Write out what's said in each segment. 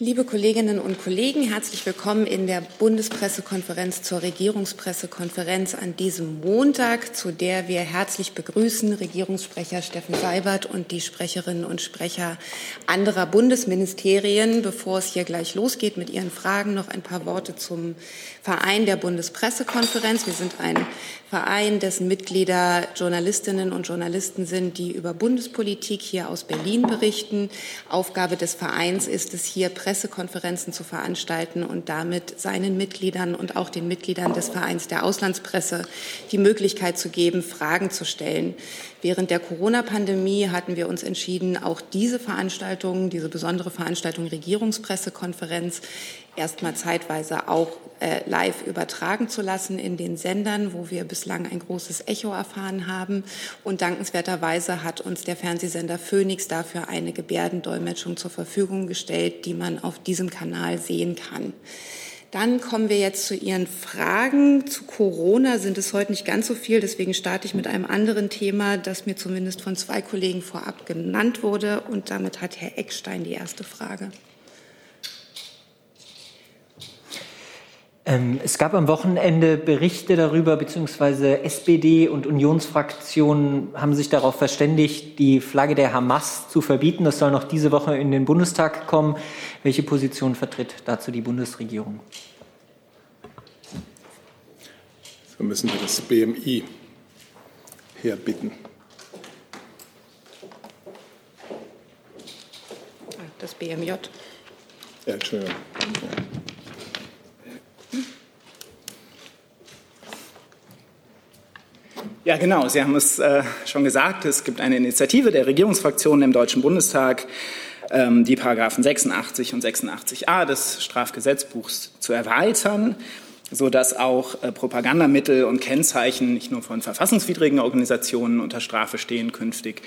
Liebe Kolleginnen und Kollegen, herzlich willkommen in der Bundespressekonferenz zur Regierungspressekonferenz an diesem Montag, zu der wir herzlich begrüßen Regierungssprecher Steffen Seibert und die Sprecherinnen und Sprecher anderer Bundesministerien. Bevor es hier gleich losgeht mit Ihren Fragen, noch ein paar Worte zum Verein der Bundespressekonferenz. Wir sind ein Verein, dessen Mitglieder Journalistinnen und Journalisten sind, die über Bundespolitik hier aus Berlin berichten. Aufgabe des Vereins ist es, hier Pressekonferenzen zu veranstalten und damit seinen Mitgliedern und auch den Mitgliedern des Vereins der Auslandspresse die Möglichkeit zu geben, Fragen zu stellen. Während der Corona-Pandemie hatten wir uns entschieden, auch diese Veranstaltung, diese besondere Veranstaltung Regierungspressekonferenz erstmal zeitweise auch äh, live übertragen zu lassen in den Sendern, wo wir bislang ein großes Echo erfahren haben. Und dankenswerterweise hat uns der Fernsehsender Phoenix dafür eine Gebärdendolmetschung zur Verfügung gestellt, die man auf diesem Kanal sehen kann. Dann kommen wir jetzt zu Ihren Fragen. Zu Corona sind es heute nicht ganz so viel. Deswegen starte ich mit einem anderen Thema, das mir zumindest von zwei Kollegen vorab genannt wurde. Und damit hat Herr Eckstein die erste Frage. Es gab am Wochenende Berichte darüber, beziehungsweise SPD und Unionsfraktionen haben sich darauf verständigt, die Flagge der Hamas zu verbieten. Das soll noch diese Woche in den Bundestag kommen. Welche Position vertritt dazu die Bundesregierung? So müssen wir das BMI herbitten. Das BMJ. Ja, Entschuldigung. Ja. Ja, genau. Sie haben es äh, schon gesagt. Es gibt eine Initiative der Regierungsfraktionen im Deutschen Bundestag, ähm, die Paragraphen 86 und 86a des Strafgesetzbuchs zu erweitern, sodass auch äh, Propagandamittel und Kennzeichen nicht nur von verfassungswidrigen Organisationen unter Strafe stehen künftig,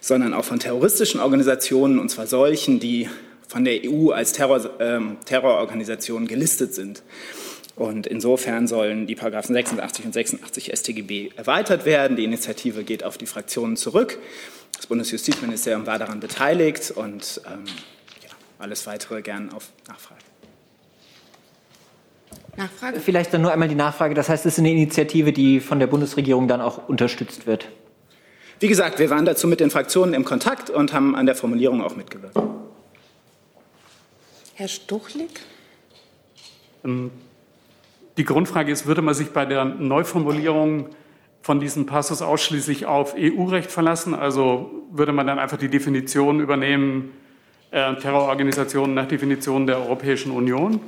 sondern auch von terroristischen Organisationen, und zwar solchen, die von der EU als Terror, äh, Terrororganisationen gelistet sind. Und insofern sollen die Paragraphen 86 und 86 StGB erweitert werden. Die Initiative geht auf die Fraktionen zurück. Das Bundesjustizministerium war daran beteiligt und ähm, ja, alles weitere gern auf Nachfrage. Nachfrage? Vielleicht dann nur einmal die Nachfrage. Das heißt, es ist eine Initiative, die von der Bundesregierung dann auch unterstützt wird. Wie gesagt, wir waren dazu mit den Fraktionen im Kontakt und haben an der Formulierung auch mitgewirkt. Herr Stuchlik? Ähm, die Grundfrage ist, würde man sich bei der Neuformulierung von diesem Passus ausschließlich auf EU-Recht verlassen? Also würde man dann einfach die Definition übernehmen, äh, Terrororganisationen nach Definition der Europäischen Union?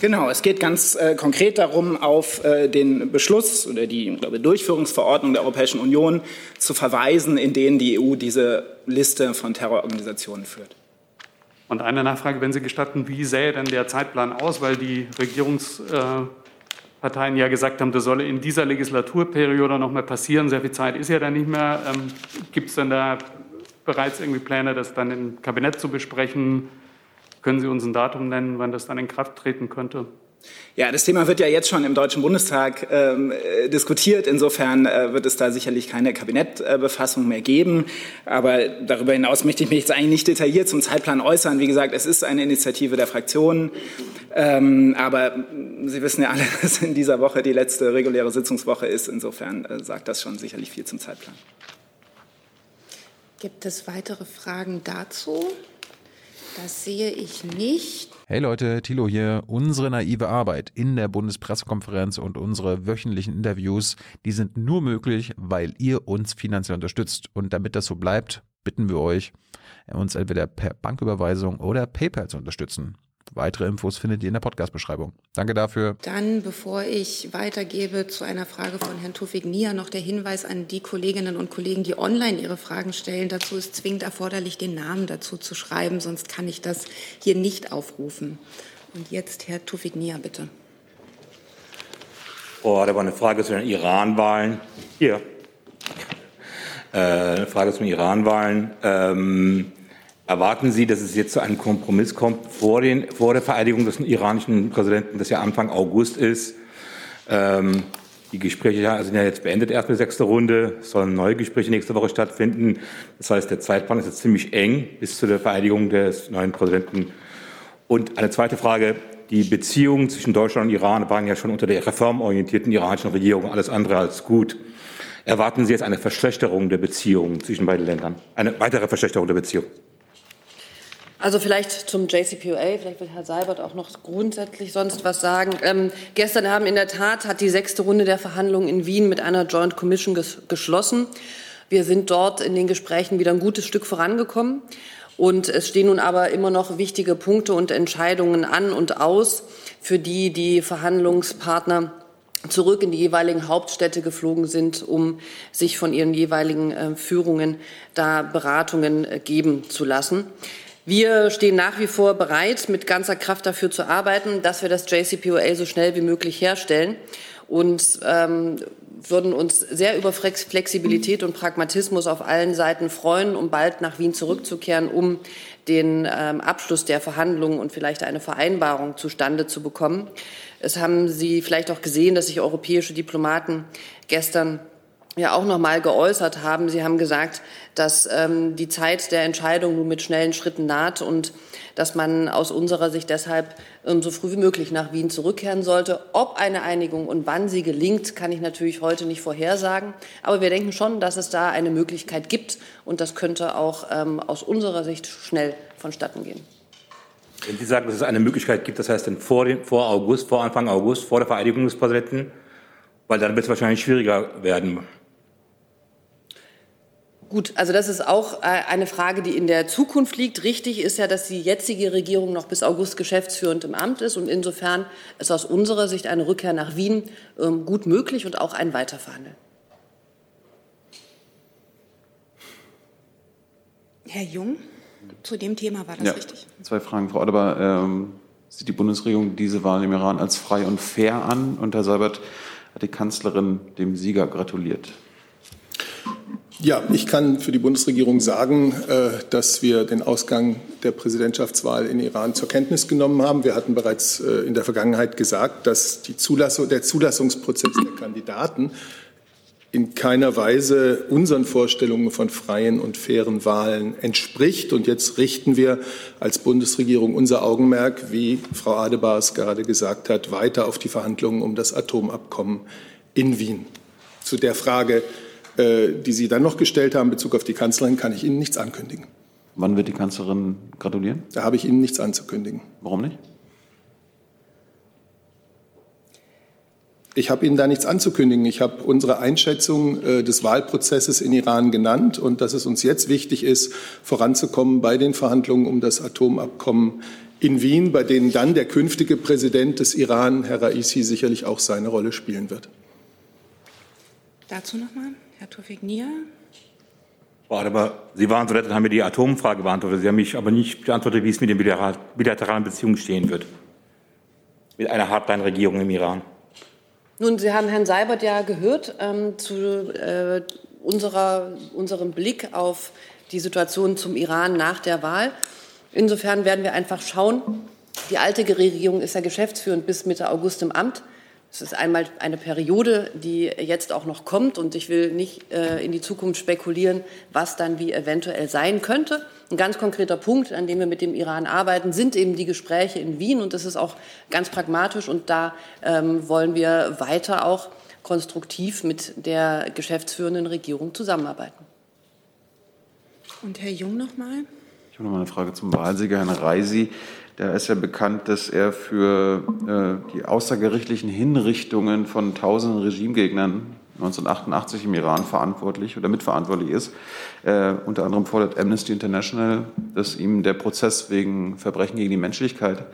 Genau, es geht ganz äh, konkret darum, auf äh, den Beschluss oder die glaube, Durchführungsverordnung der Europäischen Union zu verweisen, in denen die EU diese Liste von Terrororganisationen führt. Und eine Nachfrage, wenn Sie gestatten, wie sähe denn der Zeitplan aus? Weil die Regierungsparteien ja gesagt haben, das solle in dieser Legislaturperiode noch mal passieren. Sehr viel Zeit ist ja da nicht mehr. Ähm, Gibt es denn da bereits irgendwie Pläne, das dann im Kabinett zu besprechen? Können Sie uns ein Datum nennen, wann das dann in Kraft treten könnte? Ja, das Thema wird ja jetzt schon im Deutschen Bundestag ähm, äh, diskutiert. Insofern äh, wird es da sicherlich keine Kabinettbefassung mehr geben. Aber darüber hinaus möchte ich mich jetzt eigentlich nicht detailliert zum Zeitplan äußern. Wie gesagt, es ist eine Initiative der Fraktionen. Ähm, aber Sie wissen ja alle, dass in dieser Woche die letzte reguläre Sitzungswoche ist. Insofern äh, sagt das schon sicherlich viel zum Zeitplan. Gibt es weitere Fragen dazu? Das sehe ich nicht. Hey Leute, Thilo hier. Unsere naive Arbeit in der Bundespressekonferenz und unsere wöchentlichen Interviews, die sind nur möglich, weil ihr uns finanziell unterstützt. Und damit das so bleibt, bitten wir euch, uns entweder per Banküberweisung oder PayPal zu unterstützen. Weitere Infos findet ihr in der Podcast-Beschreibung. Danke dafür. Dann, bevor ich weitergebe zu einer Frage von Herrn Tufik Nia, noch der Hinweis an die Kolleginnen und Kollegen, die online ihre Fragen stellen. Dazu ist zwingend erforderlich, den Namen dazu zu schreiben, sonst kann ich das hier nicht aufrufen. Und jetzt Herr Tufik Nia, bitte. Oh, da war eine Frage zu den Iran-Wahlen. Hier. Äh, eine Frage zu den Iran-Wahlen. Ähm, Erwarten Sie, dass es jetzt zu einem Kompromiss kommt vor, den, vor der Vereidigung des iranischen Präsidenten, das ja Anfang August ist? Ähm, die Gespräche sind ja jetzt beendet, erst eine sechste Runde. Es sollen neue Gespräche nächste Woche stattfinden. Das heißt, der Zeitplan ist jetzt ziemlich eng bis zu der Vereidigung des neuen Präsidenten. Und eine zweite Frage. Die Beziehungen zwischen Deutschland und Iran waren ja schon unter der reformorientierten iranischen Regierung alles andere als gut. Erwarten Sie jetzt eine Verschlechterung der Beziehungen zwischen beiden Ländern? Eine weitere Verschlechterung der Beziehungen? Also vielleicht zum JCPOA, vielleicht wird Herr Seibert auch noch grundsätzlich sonst was sagen. Ähm, gestern haben in der Tat hat die sechste Runde der Verhandlungen in Wien mit einer Joint Commission ges geschlossen. Wir sind dort in den Gesprächen wieder ein gutes Stück vorangekommen. Und es stehen nun aber immer noch wichtige Punkte und Entscheidungen an und aus, für die die Verhandlungspartner zurück in die jeweiligen Hauptstädte geflogen sind, um sich von ihren jeweiligen äh, Führungen da Beratungen äh, geben zu lassen. Wir stehen nach wie vor bereit, mit ganzer Kraft dafür zu arbeiten, dass wir das JCPOA so schnell wie möglich herstellen und ähm, würden uns sehr über Flexibilität und Pragmatismus auf allen Seiten freuen, um bald nach Wien zurückzukehren, um den ähm, Abschluss der Verhandlungen und vielleicht eine Vereinbarung zustande zu bekommen. Es haben Sie vielleicht auch gesehen, dass sich europäische Diplomaten gestern ja auch noch mal geäußert haben. Sie haben gesagt, dass ähm, die Zeit der Entscheidung nun mit schnellen Schritten naht und dass man aus unserer Sicht deshalb ähm, so früh wie möglich nach Wien zurückkehren sollte. Ob eine Einigung und wann sie gelingt, kann ich natürlich heute nicht vorhersagen. Aber wir denken schon, dass es da eine Möglichkeit gibt und das könnte auch ähm, aus unserer Sicht schnell vonstatten gehen. Wenn Sie sagen, dass es eine Möglichkeit gibt, das heißt dann vor, den, vor August, vor Anfang August, vor der Vereidigung des Präsidenten, weil dann wird es wahrscheinlich schwieriger werden. Gut, also das ist auch äh, eine Frage, die in der Zukunft liegt. Richtig ist ja, dass die jetzige Regierung noch bis August geschäftsführend im Amt ist und insofern ist aus unserer Sicht eine Rückkehr nach Wien ähm, gut möglich und auch ein Weiterverhandeln. Herr Jung, zu dem Thema war das ja, richtig. Zwei Fragen, Frau Adebar. Ähm, sieht die Bundesregierung diese Wahl im Iran als frei und fair an? Und Herr Seibert hat die Kanzlerin dem Sieger gratuliert. Ja, ich kann für die Bundesregierung sagen, äh, dass wir den Ausgang der Präsidentschaftswahl in Iran zur Kenntnis genommen haben. Wir hatten bereits äh, in der Vergangenheit gesagt, dass Zulassung, der Zulassungsprozess der Kandidaten in keiner Weise unseren Vorstellungen von freien und fairen Wahlen entspricht. Und jetzt richten wir als Bundesregierung unser Augenmerk, wie Frau Adebar es gerade gesagt hat, weiter auf die Verhandlungen um das Atomabkommen in Wien. Zu der Frage, die Sie dann noch gestellt haben in Bezug auf die Kanzlerin, kann ich Ihnen nichts ankündigen. Wann wird die Kanzlerin gratulieren? Da habe ich Ihnen nichts anzukündigen. Warum nicht? Ich habe Ihnen da nichts anzukündigen. Ich habe unsere Einschätzung äh, des Wahlprozesses in Iran genannt und dass es uns jetzt wichtig ist, voranzukommen bei den Verhandlungen um das Atomabkommen in Wien, bei denen dann der künftige Präsident des Iran, Herr Raisi, sicherlich auch seine Rolle spielen wird. Dazu nochmal. Herr Tufik Nia. Aber Sie waren so nett und haben mir die Atomfrage beantwortet. Sie haben mich aber nicht beantwortet, wie es mit den bilateralen Beziehungen stehen wird. Mit einer Hardline-Regierung im Iran. Nun, Sie haben Herrn Seibert ja gehört ähm, zu äh, unserer, unserem Blick auf die Situation zum Iran nach der Wahl. Insofern werden wir einfach schauen. Die alte Regierung ist ja geschäftsführend bis Mitte August im Amt. Es ist einmal eine Periode, die jetzt auch noch kommt und ich will nicht äh, in die Zukunft spekulieren, was dann wie eventuell sein könnte. Ein ganz konkreter Punkt, an dem wir mit dem Iran arbeiten, sind eben die Gespräche in Wien und das ist auch ganz pragmatisch und da ähm, wollen wir weiter auch konstruktiv mit der geschäftsführenden Regierung zusammenarbeiten. Und Herr Jung noch mal. Ich habe noch mal eine Frage zum Wahlsieger, Herrn Reisi. Da ist ja bekannt, dass er für äh, die außergerichtlichen Hinrichtungen von tausenden Regimegegnern 1988 im Iran verantwortlich oder mitverantwortlich ist. Äh, unter anderem fordert Amnesty International, dass ihm der Prozess wegen Verbrechen gegen die Menschlichkeit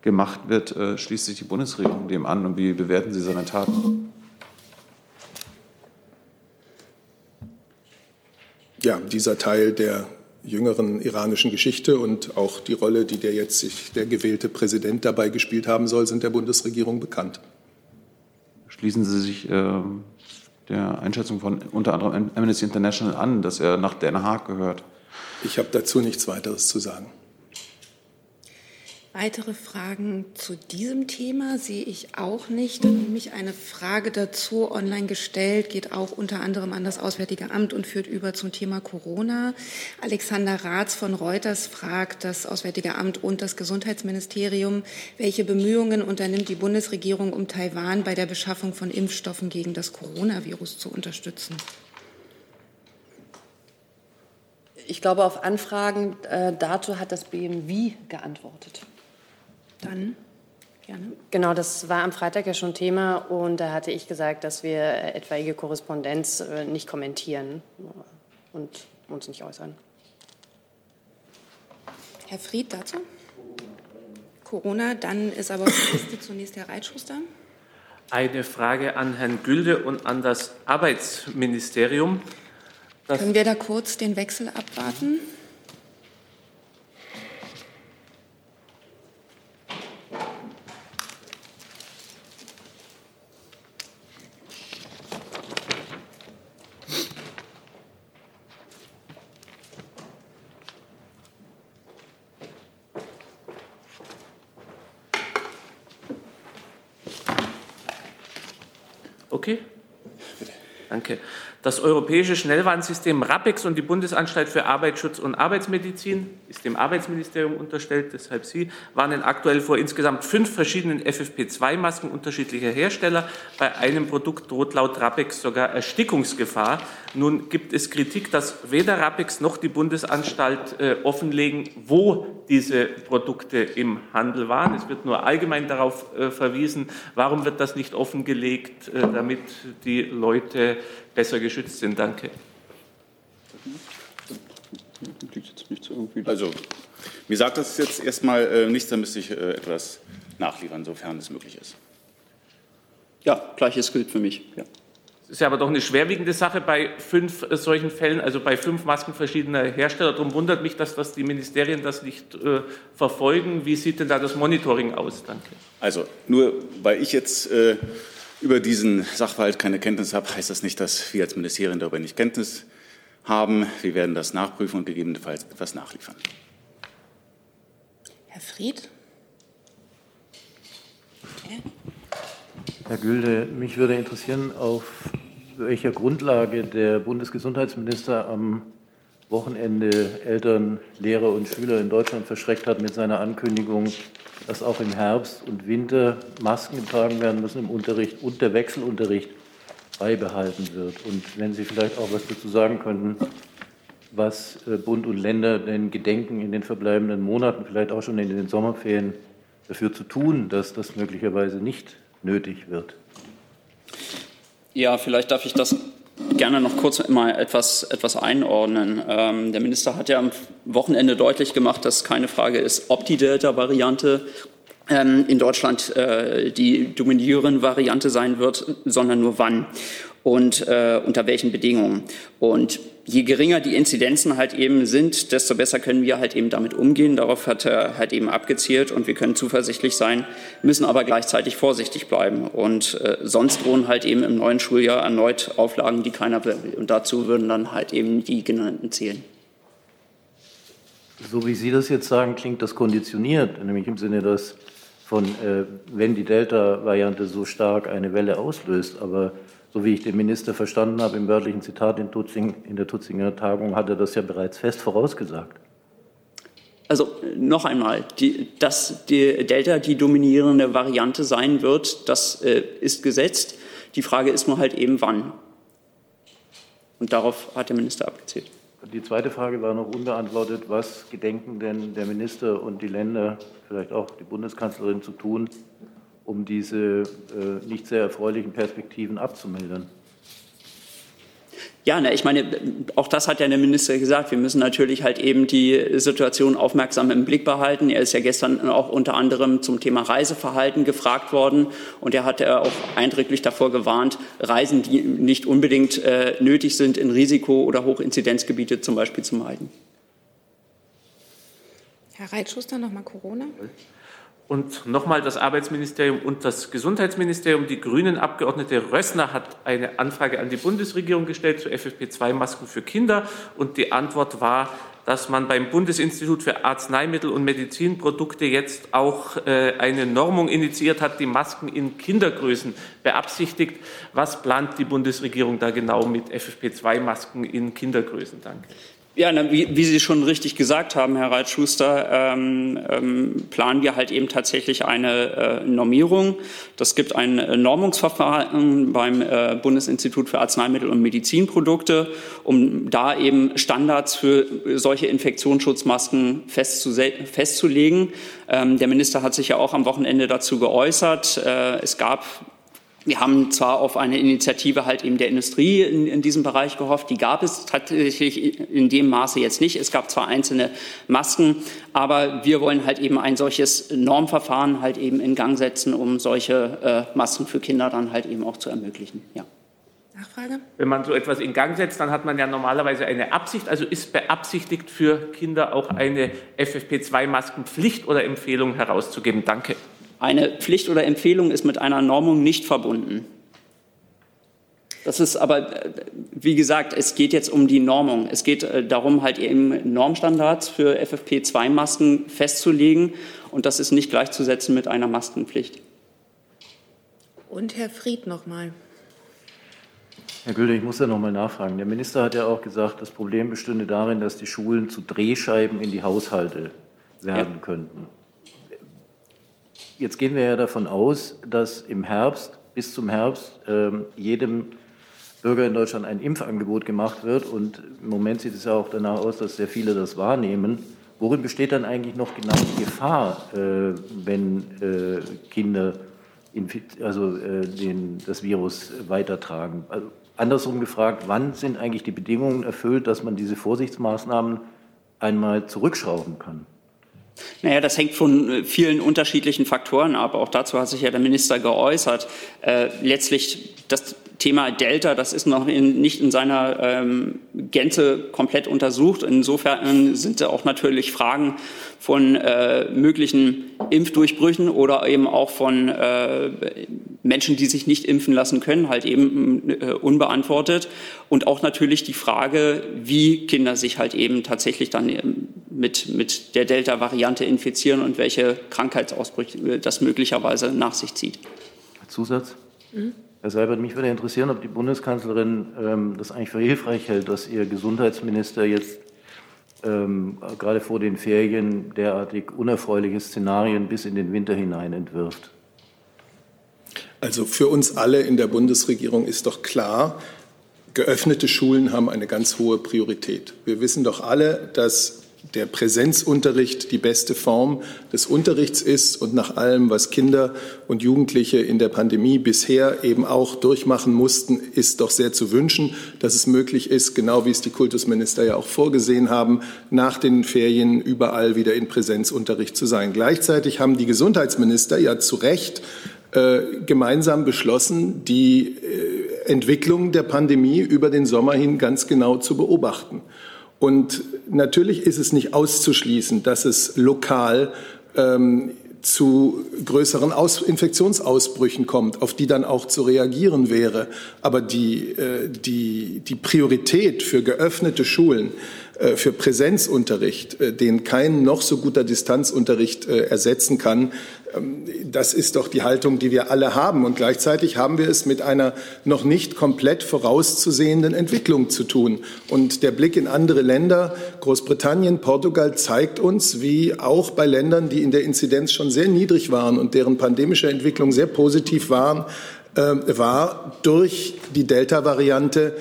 gemacht wird. Äh, schließt sich die Bundesregierung dem an und wie bewerten Sie seine Taten? Ja, dieser Teil der jüngeren iranischen Geschichte und auch die Rolle, die der jetzt sich der gewählte Präsident dabei gespielt haben soll, sind der Bundesregierung bekannt. Schließen Sie sich äh, der Einschätzung von unter anderem Amnesty International an, dass er nach Den Haag gehört? Ich habe dazu nichts weiteres zu sagen. Weitere Fragen zu diesem Thema sehe ich auch nicht. Dann nämlich eine Frage dazu online gestellt, geht auch unter anderem an das Auswärtige Amt und führt über zum Thema Corona. Alexander Ratz von Reuters fragt das Auswärtige Amt und das Gesundheitsministerium, welche Bemühungen unternimmt die Bundesregierung, um Taiwan bei der Beschaffung von Impfstoffen gegen das Coronavirus zu unterstützen? Ich glaube, auf Anfragen äh, dazu hat das BMW geantwortet. Dann gerne. Genau, das war am Freitag ja schon Thema und da hatte ich gesagt, dass wir etwaige Korrespondenz äh, nicht kommentieren und uns nicht äußern. Herr Fried dazu? Corona, dann ist aber auf der Liste zunächst Herr Reitschuster. Eine Frage an Herrn Gülde und an das Arbeitsministerium. Das Können wir da kurz den Wechsel abwarten? Okay. Danke. Das europäische Schnellwarnsystem RAPEX und die Bundesanstalt für Arbeitsschutz und Arbeitsmedizin ist dem Arbeitsministerium unterstellt, deshalb Sie, warnen aktuell vor insgesamt fünf verschiedenen FFP2-Masken unterschiedlicher Hersteller. Bei einem Produkt droht laut RAPEX sogar Erstickungsgefahr. Nun gibt es Kritik, dass weder RAPEX noch die Bundesanstalt äh, offenlegen, wo diese Produkte im Handel waren. Es wird nur allgemein darauf äh, verwiesen. Warum wird das nicht offengelegt, äh, damit die Leute besser geschützt sind. Danke. Also, mir sagt das jetzt erstmal äh, nichts, da müsste ich äh, etwas nachliefern, sofern es möglich ist. Ja, gleiches gilt für mich. Ja. Das ist ja aber doch eine schwerwiegende Sache bei fünf äh, solchen Fällen, also bei fünf Masken verschiedener Hersteller. Darum wundert mich, dass das die Ministerien das nicht äh, verfolgen. Wie sieht denn da das Monitoring aus? Danke. Also nur weil ich jetzt äh, über diesen Sachverhalt keine Kenntnis habe, heißt das nicht, dass wir als Ministerien darüber nicht Kenntnis haben. Wir werden das nachprüfen und gegebenenfalls etwas nachliefern. Herr Fried? Okay. Herr Gülde, mich würde interessieren, auf welcher Grundlage der Bundesgesundheitsminister am Wochenende Eltern, Lehrer und Schüler in Deutschland verschreckt hat mit seiner Ankündigung, dass auch im Herbst und Winter Masken getragen werden müssen im Unterricht und der Wechselunterricht beibehalten wird. Und wenn Sie vielleicht auch was dazu sagen könnten, was äh, Bund und Länder denn gedenken, in den verbleibenden Monaten, vielleicht auch schon in den Sommerferien, dafür zu tun, dass das möglicherweise nicht nötig wird. Ja, vielleicht darf ich das gerne noch kurz mal etwas, etwas einordnen. Ähm, der Minister hat ja am Wochenende deutlich gemacht, dass keine Frage ist, ob die Delta-Variante ähm, in Deutschland äh, die dominierende Variante sein wird, sondern nur wann und äh, unter welchen Bedingungen. Und je geringer die Inzidenzen halt eben sind, desto besser können wir halt eben damit umgehen. Darauf hat er halt eben abgezielt und wir können zuversichtlich sein, müssen aber gleichzeitig vorsichtig bleiben. Und äh, sonst drohen halt eben im neuen Schuljahr erneut Auflagen, die keiner will. Und dazu würden dann halt eben die genannten zählen. So wie Sie das jetzt sagen, klingt das konditioniert, nämlich im Sinne, dass von, äh, wenn die Delta-Variante so stark eine Welle auslöst, aber so wie ich den Minister verstanden habe, im wörtlichen Zitat in, Tutzing, in der Tutzinger Tagung hat er das ja bereits fest vorausgesagt. Also noch einmal, die, dass die Delta die dominierende Variante sein wird, das äh, ist gesetzt. Die Frage ist nur halt eben wann. Und darauf hat der Minister abgezielt. Die zweite Frage war noch unbeantwortet. Was gedenken denn der Minister und die Länder, vielleicht auch die Bundeskanzlerin zu tun, um diese äh, nicht sehr erfreulichen Perspektiven abzumildern? Ja, ne, ich meine, auch das hat ja der Minister gesagt. Wir müssen natürlich halt eben die Situation aufmerksam im Blick behalten. Er ist ja gestern auch unter anderem zum Thema Reiseverhalten gefragt worden und er hat ja auch eindrücklich davor gewarnt, Reisen, die nicht unbedingt äh, nötig sind, in Risiko- oder Hochinzidenzgebiete zum Beispiel zu meiden. Herr Reitschuster, nochmal Corona. Und nochmal das Arbeitsministerium und das Gesundheitsministerium. Die Grünen-Abgeordnete Rössner hat eine Anfrage an die Bundesregierung gestellt zu FFP2-Masken für Kinder. Und die Antwort war, dass man beim Bundesinstitut für Arzneimittel und Medizinprodukte jetzt auch äh, eine Normung initiiert hat, die Masken in Kindergrößen beabsichtigt. Was plant die Bundesregierung da genau mit FFP2-Masken in Kindergrößen? Danke. Ja, wie, wie, Sie schon richtig gesagt haben, Herr Reitschuster, ähm, ähm, planen wir halt eben tatsächlich eine äh, Normierung. Das gibt ein äh, Normungsverfahren beim äh, Bundesinstitut für Arzneimittel und Medizinprodukte, um da eben Standards für solche Infektionsschutzmasken festzulegen. Ähm, der Minister hat sich ja auch am Wochenende dazu geäußert. Äh, es gab wir haben zwar auf eine Initiative halt eben der Industrie in, in, diesem Bereich gehofft, die gab es tatsächlich in dem Maße jetzt nicht. Es gab zwar einzelne Masken, aber wir wollen halt eben ein solches Normverfahren halt eben in Gang setzen, um solche äh, Masken für Kinder dann halt eben auch zu ermöglichen. Ja. Nachfrage? Wenn man so etwas in Gang setzt, dann hat man ja normalerweise eine Absicht. Also ist beabsichtigt für Kinder auch eine FFP2-Maskenpflicht oder Empfehlung herauszugeben? Danke. Eine Pflicht oder Empfehlung ist mit einer Normung nicht verbunden. Das ist aber, wie gesagt, es geht jetzt um die Normung. Es geht äh, darum, halt eben Normstandards für FFP2-Masken festzulegen. Und das ist nicht gleichzusetzen mit einer Maskenpflicht. Und Herr Fried nochmal. Herr Gülde, ich muss ja noch mal nachfragen. Der Minister hat ja auch gesagt, das Problem bestünde darin, dass die Schulen zu Drehscheiben in die Haushalte werden ja. könnten. Jetzt gehen wir ja davon aus, dass im Herbst, bis zum Herbst, ähm, jedem Bürger in Deutschland ein Impfangebot gemacht wird. Und im Moment sieht es ja auch danach aus, dass sehr viele das wahrnehmen. Worin besteht dann eigentlich noch genau die Gefahr, äh, wenn äh, Kinder also, äh, den, das Virus weitertragen? Also, andersrum gefragt, wann sind eigentlich die Bedingungen erfüllt, dass man diese Vorsichtsmaßnahmen einmal zurückschrauben kann? Naja, das hängt von äh, vielen unterschiedlichen Faktoren ab. Auch dazu hat sich ja der Minister geäußert. Äh, letztlich das Thema Delta, das ist noch in, nicht in seiner ähm, Gänze komplett untersucht. Insofern sind auch natürlich Fragen von äh, möglichen Impfdurchbrüchen oder eben auch von äh, Menschen, die sich nicht impfen lassen können, halt eben äh, unbeantwortet. Und auch natürlich die Frage, wie Kinder sich halt eben tatsächlich dann mit, mit der Delta-Variante infizieren und welche Krankheitsausbrüche das möglicherweise nach sich zieht. Zusatz? Mhm. Herr Seibert, mich würde interessieren, ob die Bundeskanzlerin ähm, das eigentlich für hilfreich hält, dass ihr Gesundheitsminister jetzt ähm, gerade vor den Ferien derartig unerfreuliche Szenarien bis in den Winter hinein entwirft. Also für uns alle in der Bundesregierung ist doch klar, geöffnete Schulen haben eine ganz hohe Priorität. Wir wissen doch alle, dass der Präsenzunterricht die beste Form des Unterrichts ist und nach allem, was Kinder und Jugendliche in der Pandemie bisher eben auch durchmachen mussten, ist doch sehr zu wünschen, dass es möglich ist, genau wie es die Kultusminister ja auch vorgesehen haben, nach den Ferien überall wieder in Präsenzunterricht zu sein. Gleichzeitig haben die Gesundheitsminister ja zu Recht äh, gemeinsam beschlossen, die äh, Entwicklung der Pandemie über den Sommer hin ganz genau zu beobachten. Und natürlich ist es nicht auszuschließen, dass es lokal ähm, zu größeren Aus Infektionsausbrüchen kommt, auf die dann auch zu reagieren wäre. Aber die, äh, die, die Priorität für geöffnete Schulen, äh, für Präsenzunterricht, äh, den kein noch so guter Distanzunterricht äh, ersetzen kann, das ist doch die Haltung, die wir alle haben. Und gleichzeitig haben wir es mit einer noch nicht komplett vorauszusehenden Entwicklung zu tun. Und der Blick in andere Länder, Großbritannien, Portugal, zeigt uns, wie auch bei Ländern, die in der Inzidenz schon sehr niedrig waren und deren pandemische Entwicklung sehr positiv waren, äh, war durch die Delta-Variante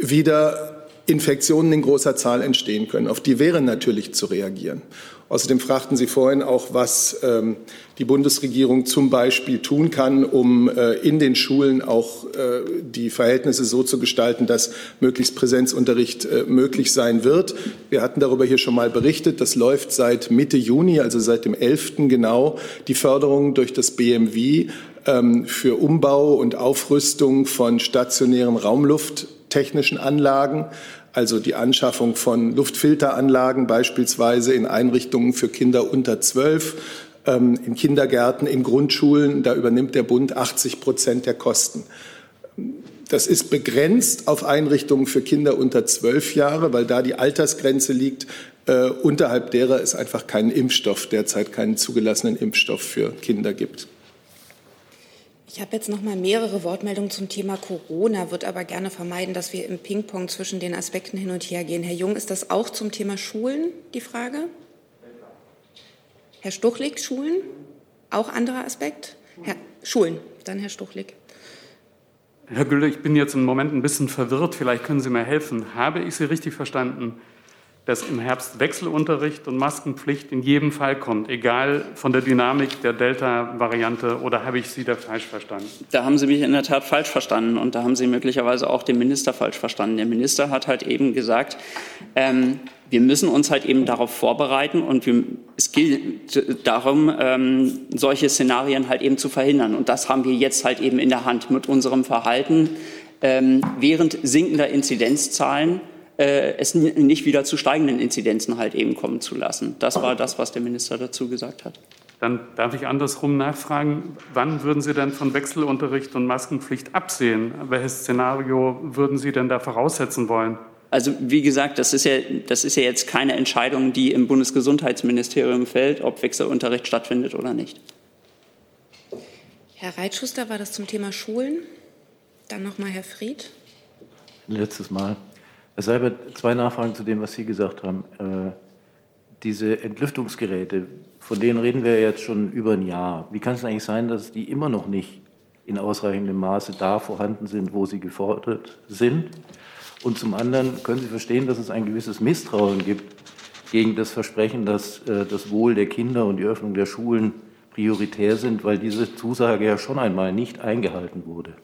wieder Infektionen in großer Zahl entstehen können. Auf die wäre natürlich zu reagieren. Außerdem fragten Sie vorhin auch, was ähm, die Bundesregierung zum Beispiel tun kann, um äh, in den Schulen auch äh, die Verhältnisse so zu gestalten, dass möglichst Präsenzunterricht äh, möglich sein wird. Wir hatten darüber hier schon mal berichtet. Das läuft seit Mitte Juni, also seit dem 11. genau, die Förderung durch das BMW ähm, für Umbau und Aufrüstung von stationären raumlufttechnischen Anlagen also die Anschaffung von Luftfilteranlagen beispielsweise in Einrichtungen für Kinder unter zwölf, ähm, in Kindergärten, in Grundschulen. Da übernimmt der Bund 80 Prozent der Kosten. das ist begrenzt auf Einrichtungen für Kinder unter zwölf Jahre, weil da die Altersgrenze liegt. Äh, unterhalb derer es einfach keinen Impfstoff, derzeit keinen zugelassenen Impfstoff für Kinder gibt. Ich habe jetzt noch mal mehrere Wortmeldungen zum Thema Corona, würde aber gerne vermeiden, dass wir im Ping-Pong zwischen den Aspekten hin und her gehen. Herr Jung, ist das auch zum Thema Schulen die Frage? Herr Stuchlik, Schulen? Auch anderer Aspekt? Herr Schulen, dann Herr Stuchlik. Herr Gülle, ich bin jetzt im Moment ein bisschen verwirrt. Vielleicht können Sie mir helfen. Habe ich Sie richtig verstanden, dass im Herbst Wechselunterricht und Maskenpflicht in jedem Fall kommt, egal von der Dynamik der Delta-Variante, oder habe ich Sie da falsch verstanden? Da haben Sie mich in der Tat falsch verstanden und da haben Sie möglicherweise auch den Minister falsch verstanden. Der Minister hat halt eben gesagt, ähm, wir müssen uns halt eben darauf vorbereiten und wir, es gilt darum, ähm, solche Szenarien halt eben zu verhindern. Und das haben wir jetzt halt eben in der Hand mit unserem Verhalten ähm, während sinkender Inzidenzzahlen äh, es nicht wieder zu steigenden Inzidenzen halt eben kommen zu lassen. Das war das, was der Minister dazu gesagt hat. Dann darf ich andersrum nachfragen, wann würden Sie denn von Wechselunterricht und Maskenpflicht absehen? Welches Szenario würden Sie denn da voraussetzen wollen? Also wie gesagt, das ist, ja, das ist ja jetzt keine Entscheidung, die im Bundesgesundheitsministerium fällt, ob Wechselunterricht stattfindet oder nicht. Herr Reitschuster, war das zum Thema Schulen? Dann noch mal Herr Fried. Letztes Mal. Herr Seibert, zwei Nachfragen zu dem, was Sie gesagt haben. Äh, diese Entlüftungsgeräte, von denen reden wir jetzt schon über ein Jahr. Wie kann es eigentlich sein, dass die immer noch nicht in ausreichendem Maße da vorhanden sind, wo sie gefordert sind? Und zum anderen können Sie verstehen, dass es ein gewisses Misstrauen gibt gegen das Versprechen, dass äh, das Wohl der Kinder und die Öffnung der Schulen prioritär sind, weil diese Zusage ja schon einmal nicht eingehalten wurde.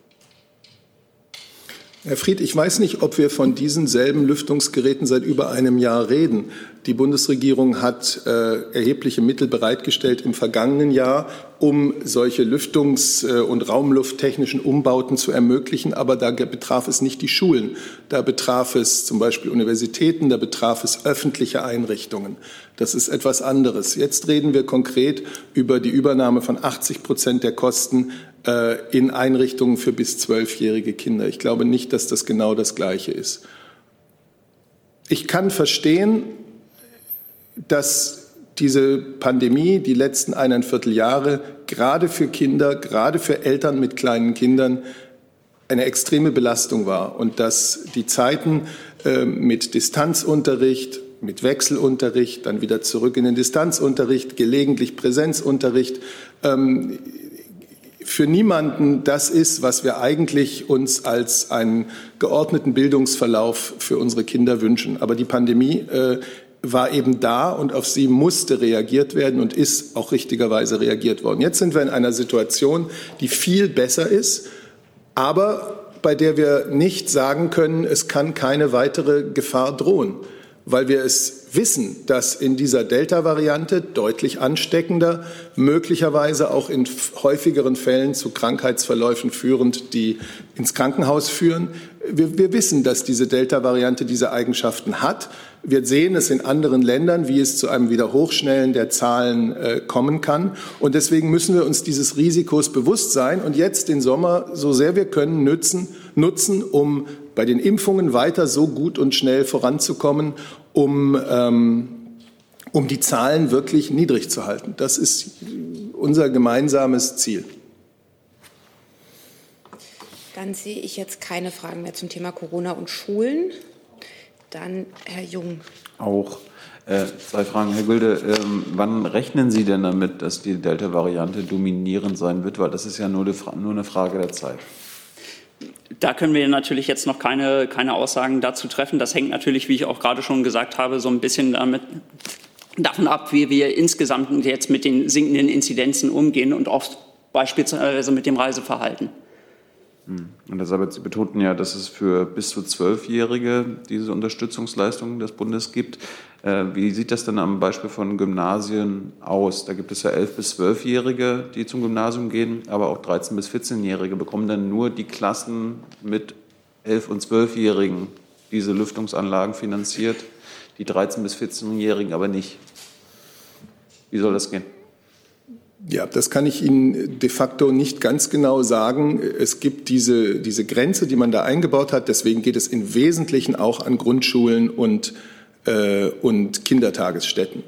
Herr Fried, ich weiß nicht, ob wir von diesen selben Lüftungsgeräten seit über einem Jahr reden. Die Bundesregierung hat äh, erhebliche Mittel bereitgestellt im vergangenen Jahr, um solche Lüftungs- äh, und raumlufttechnischen Umbauten zu ermöglichen. Aber da betraf es nicht die Schulen. Da betraf es zum Beispiel Universitäten, da betraf es öffentliche Einrichtungen. Das ist etwas anderes. Jetzt reden wir konkret über die Übernahme von 80 Prozent der Kosten äh, in Einrichtungen für bis zwölfjährige Kinder. Ich glaube nicht, dass das genau das Gleiche ist. Ich kann verstehen, dass diese Pandemie die letzten eineinviertel Jahre gerade für Kinder, gerade für Eltern mit kleinen Kindern eine extreme Belastung war und dass die Zeiten äh, mit Distanzunterricht, mit Wechselunterricht, dann wieder zurück in den Distanzunterricht, gelegentlich Präsenzunterricht, ähm, für niemanden das ist, was wir eigentlich uns als einen geordneten Bildungsverlauf für unsere Kinder wünschen. Aber die Pandemie äh, war eben da und auf sie musste reagiert werden und ist auch richtigerweise reagiert worden. Jetzt sind wir in einer Situation, die viel besser ist, aber bei der wir nicht sagen können, es kann keine weitere Gefahr drohen weil wir es wissen, dass in dieser Delta-Variante deutlich ansteckender, möglicherweise auch in häufigeren Fällen zu Krankheitsverläufen führend, die ins Krankenhaus führen. Wir, wir wissen, dass diese Delta-Variante diese Eigenschaften hat. Wir sehen es in anderen Ländern, wie es zu einem wieder Hochschnellen der Zahlen äh, kommen kann. Und deswegen müssen wir uns dieses Risikos bewusst sein und jetzt den Sommer, so sehr wir können, nützen, nutzen, um bei den Impfungen weiter so gut und schnell voranzukommen, um, ähm, um die Zahlen wirklich niedrig zu halten. Das ist unser gemeinsames Ziel. Dann sehe ich jetzt keine Fragen mehr zum Thema Corona und Schulen. Dann Herr Jung. Auch äh, zwei Fragen, Herr Gülde. Ähm, wann rechnen Sie denn damit, dass die Delta-Variante dominierend sein wird? Weil das ist ja nur, die, nur eine Frage der Zeit. Da können wir natürlich jetzt noch keine, keine Aussagen dazu treffen. Das hängt natürlich, wie ich auch gerade schon gesagt habe, so ein bisschen damit, davon ab, wie wir insgesamt jetzt mit den sinkenden Inzidenzen umgehen und auch beispielsweise mit dem Reiseverhalten. Hm. Und Elisabeth, Sie betonten ja, dass es für bis zu Zwölfjährige diese Unterstützungsleistungen des Bundes gibt. Äh, wie sieht das denn am Beispiel von Gymnasien aus? Da gibt es ja elf bis zwölfjährige, die zum Gymnasium gehen, aber auch 13 bis 14-jährige bekommen dann nur die Klassen mit elf und zwölfjährigen diese Lüftungsanlagen finanziert, die 13 bis 14-jährigen aber nicht. Wie soll das gehen? Ja, das kann ich Ihnen de facto nicht ganz genau sagen. Es gibt diese, diese Grenze, die man da eingebaut hat. Deswegen geht es im Wesentlichen auch an Grundschulen und, äh, und Kindertagesstätten.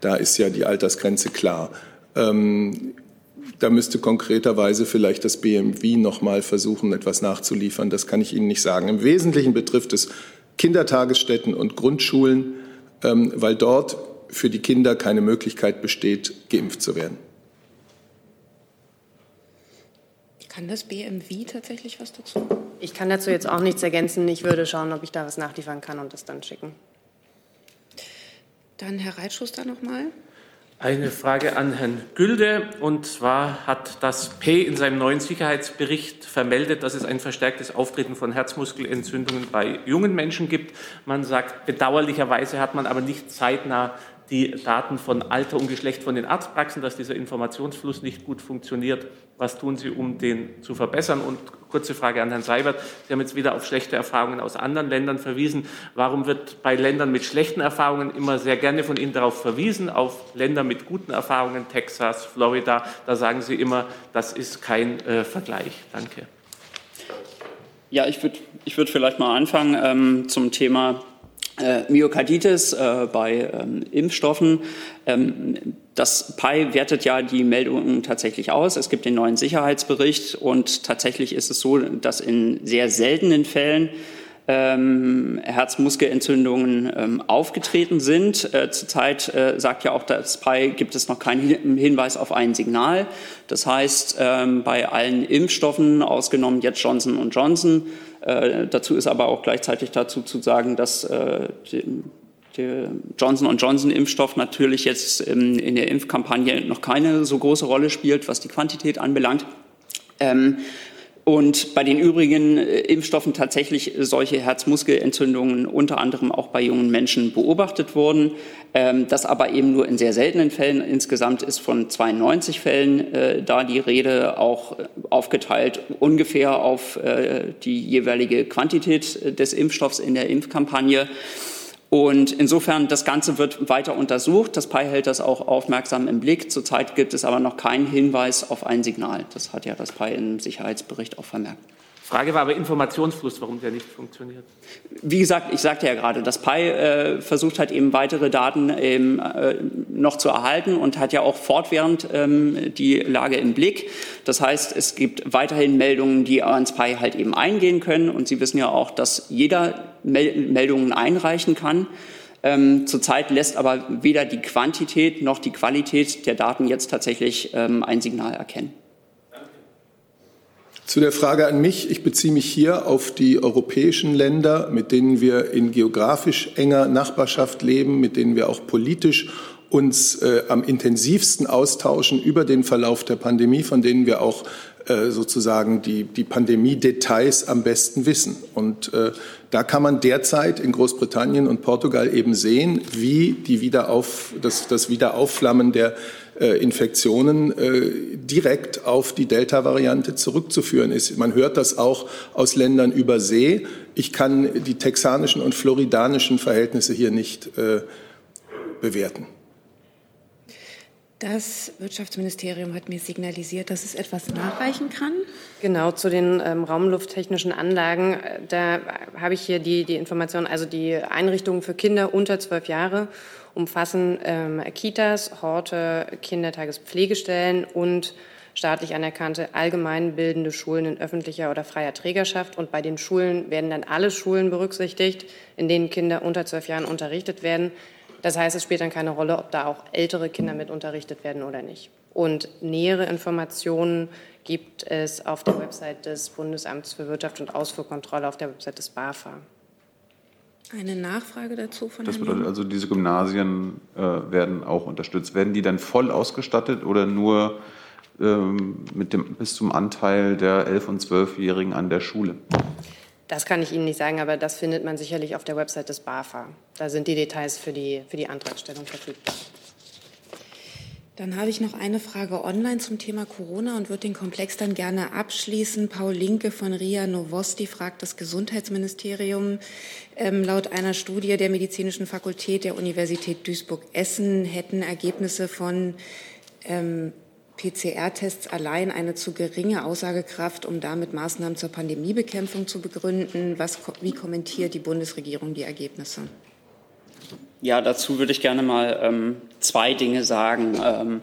Da ist ja die Altersgrenze klar. Ähm, da müsste konkreterweise vielleicht das BMW noch mal versuchen, etwas nachzuliefern. Das kann ich Ihnen nicht sagen. Im Wesentlichen betrifft es Kindertagesstätten und Grundschulen, ähm, weil dort für die Kinder keine Möglichkeit besteht, geimpft zu werden. Kann das BMW tatsächlich was dazu? Ich kann dazu jetzt auch nichts ergänzen. Ich würde schauen, ob ich da was nachliefern kann und das dann schicken. Dann Herr Reitschuster noch mal. Eine Frage an Herrn Gülde. Und zwar hat das P in seinem neuen Sicherheitsbericht vermeldet, dass es ein verstärktes Auftreten von Herzmuskelentzündungen bei jungen Menschen gibt. Man sagt, bedauerlicherweise hat man aber nicht zeitnah die Daten von Alter und Geschlecht von den Arztpraxen, dass dieser Informationsfluss nicht gut funktioniert. Was tun Sie, um den zu verbessern? Und kurze Frage an Herrn Seibert. Sie haben jetzt wieder auf schlechte Erfahrungen aus anderen Ländern verwiesen. Warum wird bei Ländern mit schlechten Erfahrungen immer sehr gerne von Ihnen darauf verwiesen, auf Länder mit guten Erfahrungen, Texas, Florida? Da sagen Sie immer, das ist kein äh, Vergleich. Danke. Ja, ich würde ich würd vielleicht mal anfangen ähm, zum Thema Myokarditis äh, bei ähm, Impfstoffen. Ähm, das PI wertet ja die Meldungen tatsächlich aus. Es gibt den neuen Sicherheitsbericht und tatsächlich ist es so, dass in sehr seltenen Fällen ähm, Herzmuskelentzündungen ähm, aufgetreten sind. Äh, zurzeit äh, sagt ja auch das PI, gibt es noch keinen Hinweis auf ein Signal. Das heißt, ähm, bei allen Impfstoffen, ausgenommen jetzt Johnson Johnson, äh, dazu ist aber auch gleichzeitig dazu zu sagen, dass äh, die, der Johnson Johnson Impfstoff natürlich jetzt ähm, in der Impfkampagne noch keine so große Rolle spielt, was die Quantität anbelangt. Ähm, und bei den übrigen äh, Impfstoffen tatsächlich solche Herzmuskelentzündungen unter anderem auch bei jungen Menschen beobachtet wurden. Ähm, das aber eben nur in sehr seltenen Fällen. Insgesamt ist von 92 Fällen äh, da die Rede auch äh, aufgeteilt ungefähr auf die jeweilige Quantität des Impfstoffs in der Impfkampagne. Und insofern, das Ganze wird weiter untersucht. Das PI hält das auch aufmerksam im Blick. Zurzeit gibt es aber noch keinen Hinweis auf ein Signal. Das hat ja das PI im Sicherheitsbericht auch vermerkt. Frage war aber Informationsfluss, warum der nicht funktioniert. Wie gesagt, ich sagte ja gerade, das PI äh, versucht halt eben weitere Daten ähm, äh, noch zu erhalten und hat ja auch fortwährend ähm, die Lage im Blick. Das heißt, es gibt weiterhin Meldungen, die ans PI halt eben eingehen können. Und Sie wissen ja auch, dass jeder Mel Meldungen einreichen kann. Ähm, zurzeit lässt aber weder die Quantität noch die Qualität der Daten jetzt tatsächlich ähm, ein Signal erkennen. Zu der Frage an mich. Ich beziehe mich hier auf die europäischen Länder, mit denen wir in geografisch enger Nachbarschaft leben, mit denen wir auch politisch uns äh, am intensivsten austauschen über den Verlauf der Pandemie, von denen wir auch äh, sozusagen die, die Pandemie-Details am besten wissen. Und äh, da kann man derzeit in Großbritannien und Portugal eben sehen, wie die Wiederauf, das, das Wiederaufflammen der Infektionen äh, direkt auf die Delta-Variante zurückzuführen ist. Man hört das auch aus Ländern über See. Ich kann die texanischen und floridanischen Verhältnisse hier nicht äh, bewerten. Das Wirtschaftsministerium hat mir signalisiert, dass es etwas nachreichen kann. Genau, zu den ähm, raumlufttechnischen Anlagen. Da habe ich hier die, die Information, also die Einrichtungen für Kinder unter zwölf Jahre umfassen ähm, Kitas, Horte, Kindertagespflegestellen und staatlich anerkannte allgemeinbildende Schulen in öffentlicher oder freier Trägerschaft. Und bei den Schulen werden dann alle Schulen berücksichtigt, in denen Kinder unter zwölf Jahren unterrichtet werden. Das heißt, es spielt dann keine Rolle, ob da auch ältere Kinder mit unterrichtet werden oder nicht. Und nähere Informationen gibt es auf der Website des Bundesamts für Wirtschaft und Ausfuhrkontrolle, auf der Website des BAFA. Eine Nachfrage dazu von Das Herrn bedeutet also, diese Gymnasien äh, werden auch unterstützt. Werden die dann voll ausgestattet oder nur ähm, mit dem, bis zum Anteil der 11- und 12-Jährigen an der Schule? Das kann ich Ihnen nicht sagen, aber das findet man sicherlich auf der Website des BAFA. Da sind die Details für die, für die Antragstellung verfügbar. Dann habe ich noch eine Frage online zum Thema Corona und würde den Komplex dann gerne abschließen. Paul Linke von RIA Novosti fragt das Gesundheitsministerium. Ähm, laut einer Studie der Medizinischen Fakultät der Universität Duisburg-Essen hätten Ergebnisse von ähm, PCR-Tests allein eine zu geringe Aussagekraft, um damit Maßnahmen zur Pandemiebekämpfung zu begründen. Was, wie kommentiert die Bundesregierung die Ergebnisse? Ja, dazu würde ich gerne mal ähm, zwei Dinge sagen, ähm,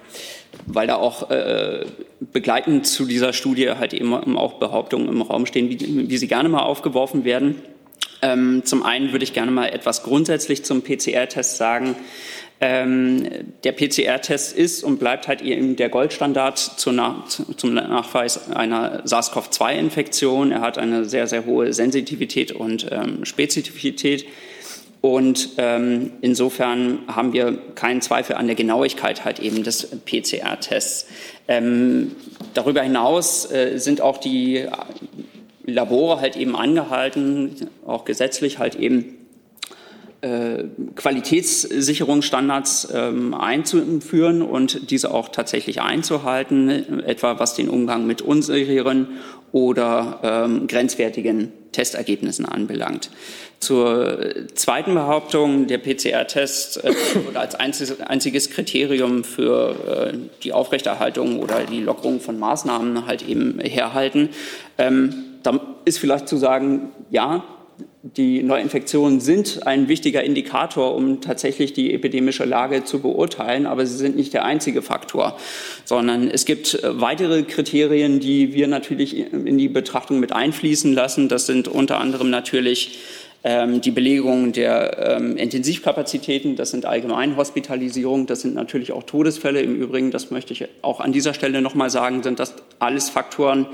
weil da auch äh, begleitend zu dieser Studie halt eben auch Behauptungen im Raum stehen, wie, wie sie gerne mal aufgeworfen werden. Ähm, zum einen würde ich gerne mal etwas grundsätzlich zum PCR-Test sagen. Ähm, der PCR-Test ist und bleibt halt eben der Goldstandard zum Nachweis einer SARS-CoV-2-Infektion. Er hat eine sehr, sehr hohe Sensitivität und ähm, Spezifität. Und ähm, insofern haben wir keinen Zweifel an der Genauigkeit halt eben des PCR-Tests. Ähm, darüber hinaus äh, sind auch die Labore halt eben angehalten, auch gesetzlich halt eben äh, Qualitätssicherungsstandards ähm, einzuführen und diese auch tatsächlich einzuhalten, etwa was den Umgang mit unsicheren oder ähm, grenzwertigen Testergebnissen anbelangt. Zur zweiten Behauptung, der PCR-Test äh, wurde als einziges, Kriterium für äh, die Aufrechterhaltung oder die Lockerung von Maßnahmen halt eben herhalten. Ähm, da ist vielleicht zu sagen, ja, die Neuinfektionen sind ein wichtiger Indikator, um tatsächlich die epidemische Lage zu beurteilen, aber sie sind nicht der einzige Faktor, sondern es gibt äh, weitere Kriterien, die wir natürlich in die Betrachtung mit einfließen lassen. Das sind unter anderem natürlich die Belegung der ähm, Intensivkapazitäten, das sind Allgemeinhospitalisierungen, das sind natürlich auch Todesfälle. Im Übrigen, das möchte ich auch an dieser Stelle nochmal sagen, sind das alles Faktoren,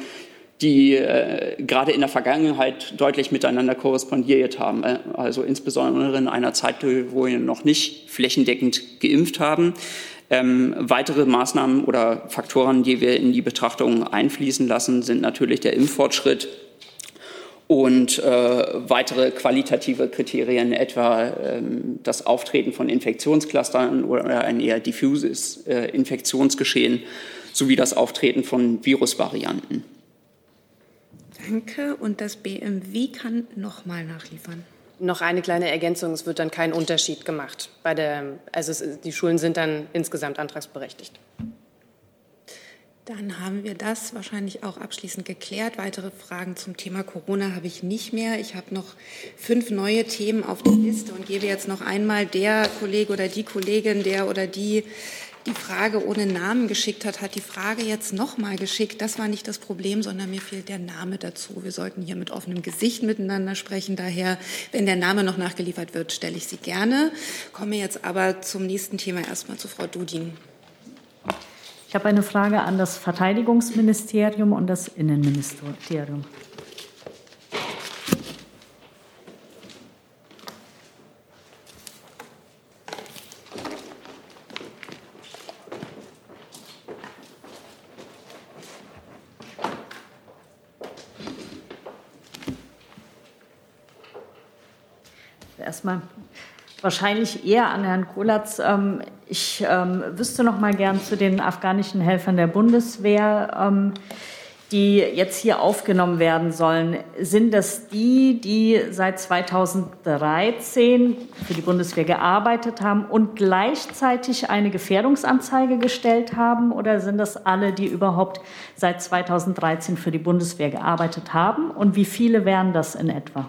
die äh, gerade in der Vergangenheit deutlich miteinander korrespondiert haben. Äh, also insbesondere in einer Zeit, wo wir noch nicht flächendeckend geimpft haben. Ähm, weitere Maßnahmen oder Faktoren, die wir in die Betrachtung einfließen lassen, sind natürlich der Impffortschritt und äh, weitere qualitative Kriterien, etwa ähm, das Auftreten von Infektionsclustern oder ein eher diffuses äh, Infektionsgeschehen sowie das Auftreten von Virusvarianten. Danke. Und das BMW kann noch mal nachliefern. Noch eine kleine Ergänzung. Es wird dann kein Unterschied gemacht. Bei der, also es, die Schulen sind dann insgesamt antragsberechtigt. Dann haben wir das wahrscheinlich auch abschließend geklärt. Weitere Fragen zum Thema Corona habe ich nicht mehr. Ich habe noch fünf neue Themen auf der Liste und gebe jetzt noch einmal der Kollege oder die Kollegin, der oder die die Frage ohne Namen geschickt hat, hat die Frage jetzt nochmal geschickt. Das war nicht das Problem, sondern mir fehlt der Name dazu. Wir sollten hier mit offenem Gesicht miteinander sprechen. Daher, wenn der Name noch nachgeliefert wird, stelle ich sie gerne. Komme jetzt aber zum nächsten Thema erstmal zu Frau Dudin. Ich habe eine Frage an das Verteidigungsministerium und das Innenministerium. erstmal wahrscheinlich eher an Herrn Kolatz. Ich ähm, wüsste noch mal gern zu den afghanischen Helfern der Bundeswehr, ähm, die jetzt hier aufgenommen werden sollen. Sind das die, die seit 2013 für die Bundeswehr gearbeitet haben und gleichzeitig eine Gefährdungsanzeige gestellt haben? Oder sind das alle, die überhaupt seit 2013 für die Bundeswehr gearbeitet haben? Und wie viele wären das in etwa?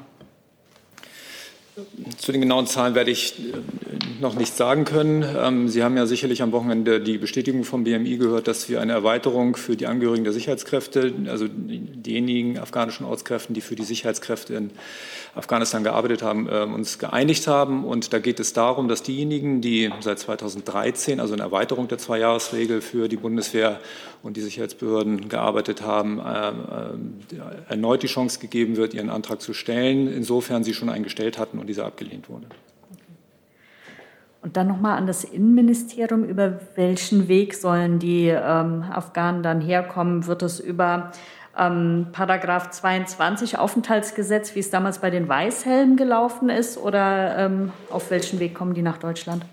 Zu den genauen Zahlen werde ich äh, noch nichts sagen können. Ähm, Sie haben ja sicherlich am Wochenende die Bestätigung vom BMI gehört, dass wir eine Erweiterung für die Angehörigen der Sicherheitskräfte, also diejenigen afghanischen Ortskräften, die für die Sicherheitskräfte in Afghanistan gearbeitet haben, ähm, uns geeinigt haben. Und da geht es darum, dass diejenigen, die seit 2013, also eine Erweiterung der Zweijahresregel für die Bundeswehr und die Sicherheitsbehörden gearbeitet haben, ähm, erneut die Chance gegeben wird, ihren Antrag zu stellen, insofern sie schon einen gestellt hatten und dieser abgelehnt wurde. Und dann nochmal an das Innenministerium. Über welchen Weg sollen die ähm, Afghanen dann herkommen? Wird es über ähm, Paragraph 22 Aufenthaltsgesetz, wie es damals bei den Weißhelmen gelaufen ist? Oder ähm, auf welchen Weg kommen die nach Deutschland?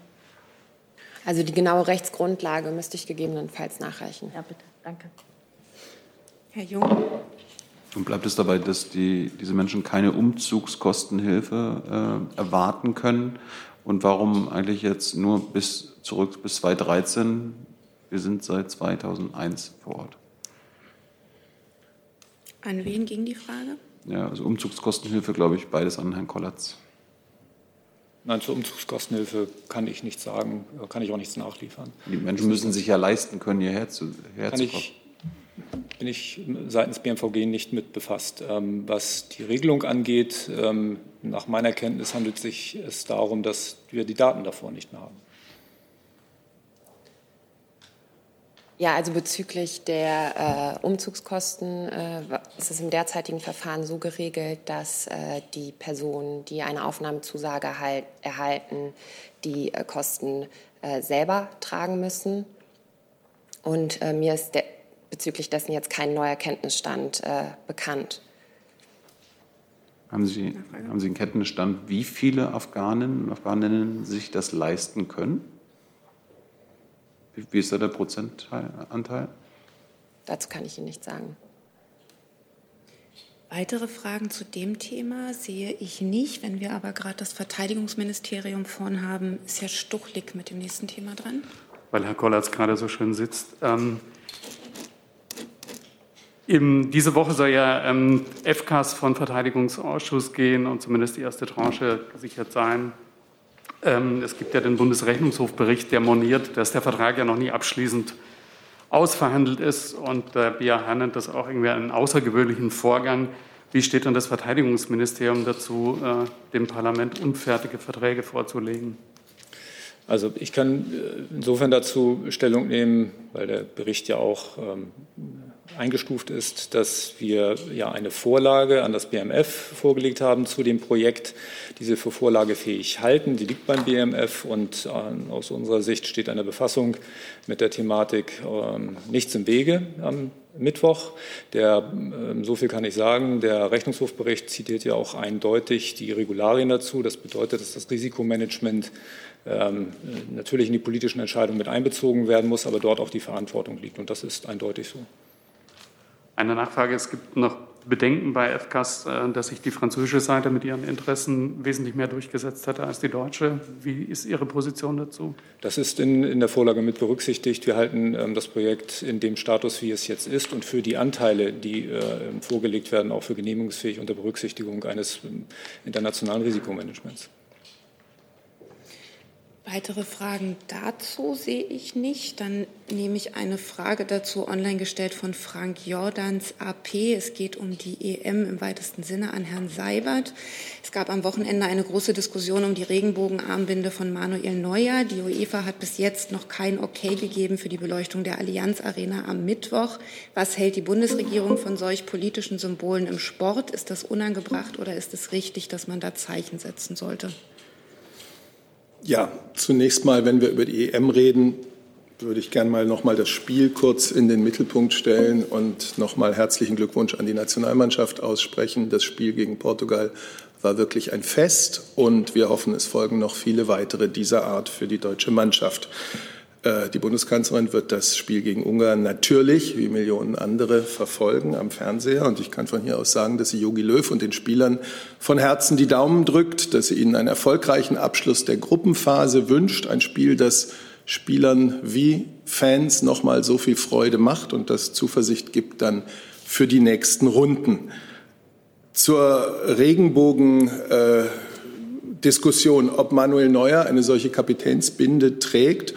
Also die genaue Rechtsgrundlage müsste ich gegebenenfalls nachreichen. Ja, bitte. Danke. Herr Jung. Und bleibt es dabei, dass die, diese Menschen keine Umzugskostenhilfe äh, erwarten können? Und warum eigentlich jetzt nur bis zurück bis 2013 Wir sind seit 2001 vor Ort. An wen ging die Frage? Ja, also Umzugskostenhilfe, glaube ich, beides an Herrn Kollatz. Nein, zur Umzugskostenhilfe kann ich nichts sagen, kann ich auch nichts nachliefern. Die Menschen müssen sich ja leisten können, hierher zu, hierher kann zu ich, kommen. Bin ich seitens BMVG nicht mit befasst. Ähm, was die Regelung angeht, ähm, nach meiner Kenntnis handelt es sich es darum, dass wir die Daten davor nicht mehr haben. Ja, also bezüglich der äh, Umzugskosten äh, ist es im derzeitigen Verfahren so geregelt, dass äh, die Personen, die eine Aufnahmezusage halt, erhalten, die äh, Kosten äh, selber tragen müssen. Und äh, mir ist der, bezüglich dessen jetzt kein neuer Kenntnisstand bekannt. Haben Sie, haben Sie einen Kenntnisstand, wie viele Afghanen und Afghaninnen sich das leisten können? Wie, wie ist da der Prozentanteil? Dazu kann ich Ihnen nicht sagen. Weitere Fragen zu dem Thema sehe ich nicht. Wenn wir aber gerade das Verteidigungsministerium vorn haben, ist Herr Stuchlik mit dem nächsten Thema dran. Weil Herr Kollatz gerade so schön sitzt. Ähm, im, diese Woche soll ja ähm, FCAS von Verteidigungsausschuss gehen und zumindest die erste Tranche gesichert sein. Ähm, es gibt ja den Bundesrechnungshofbericht, der moniert, dass der Vertrag ja noch nie abschließend ausverhandelt ist. Und der BAH nennt das auch irgendwie einen außergewöhnlichen Vorgang. Wie steht denn das Verteidigungsministerium dazu, äh, dem Parlament unfertige Verträge vorzulegen? Also ich kann äh, insofern dazu Stellung nehmen, weil der Bericht ja auch ähm, eingestuft ist, dass wir ja eine Vorlage an das BMF vorgelegt haben zu dem Projekt, diese für vorlagefähig halten. Die liegt beim BMF und äh, aus unserer Sicht steht eine Befassung mit der Thematik ähm, nichts im Wege am Mittwoch. Der, ähm, so viel kann ich sagen, der Rechnungshofbericht zitiert ja auch eindeutig die Regularien dazu. Das bedeutet, dass das Risikomanagement ähm, natürlich in die politischen Entscheidungen mit einbezogen werden muss, aber dort auch die Verantwortung liegt. Und das ist eindeutig so. Eine Nachfrage, es gibt noch Bedenken bei FCAS, äh, dass sich die französische Seite mit ihren Interessen wesentlich mehr durchgesetzt hätte als die deutsche. Wie ist Ihre Position dazu? Das ist in, in der Vorlage mit berücksichtigt. Wir halten ähm, das Projekt in dem Status, wie es jetzt ist, und für die Anteile, die äh, vorgelegt werden, auch für genehmigungsfähig unter Berücksichtigung eines ähm, internationalen Risikomanagements. Weitere Fragen dazu sehe ich nicht. Dann nehme ich eine Frage dazu online gestellt von Frank Jordans AP. Es geht um die EM im weitesten Sinne an Herrn Seibert. Es gab am Wochenende eine große Diskussion um die Regenbogenarmbinde von Manuel Neuer. Die UEFA hat bis jetzt noch kein Okay gegeben für die Beleuchtung der Allianz Arena am Mittwoch. Was hält die Bundesregierung von solch politischen Symbolen im Sport? Ist das unangebracht oder ist es richtig, dass man da Zeichen setzen sollte? Ja, zunächst mal, wenn wir über die EM reden, würde ich gerne mal noch mal das Spiel kurz in den Mittelpunkt stellen und noch mal herzlichen Glückwunsch an die Nationalmannschaft aussprechen. Das Spiel gegen Portugal war wirklich ein Fest und wir hoffen, es folgen noch viele weitere dieser Art für die deutsche Mannschaft. Äh, die Bundeskanzlerin wird das Spiel gegen Ungarn natürlich, wie Millionen andere, verfolgen am Fernseher. Und ich kann von hier aus sagen, dass sie Jogi Löw und den Spielern von Herzen die Daumen drückt, dass sie ihnen einen erfolgreichen Abschluss der Gruppenphase wünscht. Ein Spiel, das Spielern wie Fans nochmal so viel Freude macht und das Zuversicht gibt dann für die nächsten Runden. Zur Regenbogen-Diskussion, äh, ob Manuel Neuer eine solche Kapitänsbinde trägt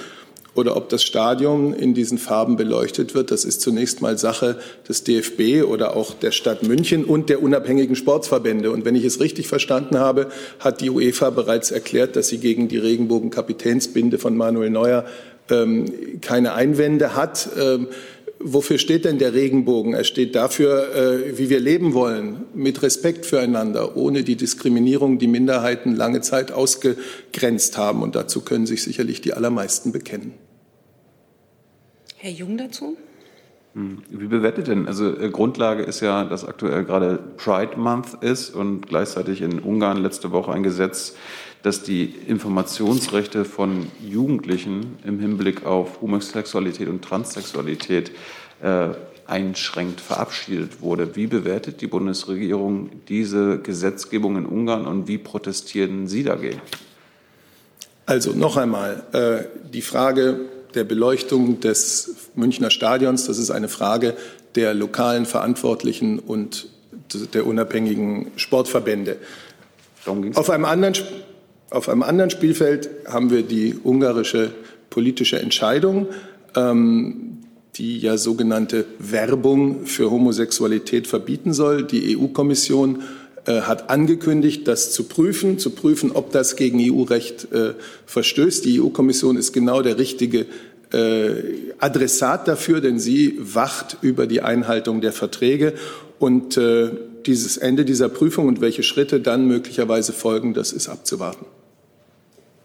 oder ob das Stadion in diesen Farben beleuchtet wird. Das ist zunächst mal Sache des DFB oder auch der Stadt München und der unabhängigen Sportsverbände. Und wenn ich es richtig verstanden habe, hat die UEFA bereits erklärt, dass sie gegen die Regenbogen-Kapitänsbinde von Manuel Neuer ähm, keine Einwände hat. Ähm, wofür steht denn der Regenbogen? Er steht dafür, äh, wie wir leben wollen, mit Respekt füreinander, ohne die Diskriminierung, die Minderheiten lange Zeit ausgegrenzt haben. Und dazu können sich sicherlich die allermeisten bekennen. Herr Jung dazu? Hm, wie bewertet denn? Also äh, Grundlage ist ja, dass aktuell gerade Pride Month ist und gleichzeitig in Ungarn letzte Woche ein Gesetz, das die Informationsrechte von Jugendlichen im Hinblick auf Homosexualität und Transsexualität äh, einschränkt, verabschiedet wurde. Wie bewertet die Bundesregierung diese Gesetzgebung in Ungarn und wie protestieren Sie dagegen? Also noch einmal, äh, die Frage der Beleuchtung des Münchner Stadions. Das ist eine Frage der lokalen Verantwortlichen und der unabhängigen Sportverbände. Auf einem anderen, auf einem anderen Spielfeld haben wir die ungarische politische Entscheidung, ähm, die ja sogenannte Werbung für Homosexualität verbieten soll. Die EU-Kommission äh, hat angekündigt, das zu prüfen, zu prüfen, ob das gegen EU-Recht äh, verstößt. Die EU-Kommission ist genau der richtige äh, Adressat dafür, denn sie wacht über die Einhaltung der Verträge. Und äh, dieses Ende dieser Prüfung und welche Schritte dann möglicherweise folgen, das ist abzuwarten.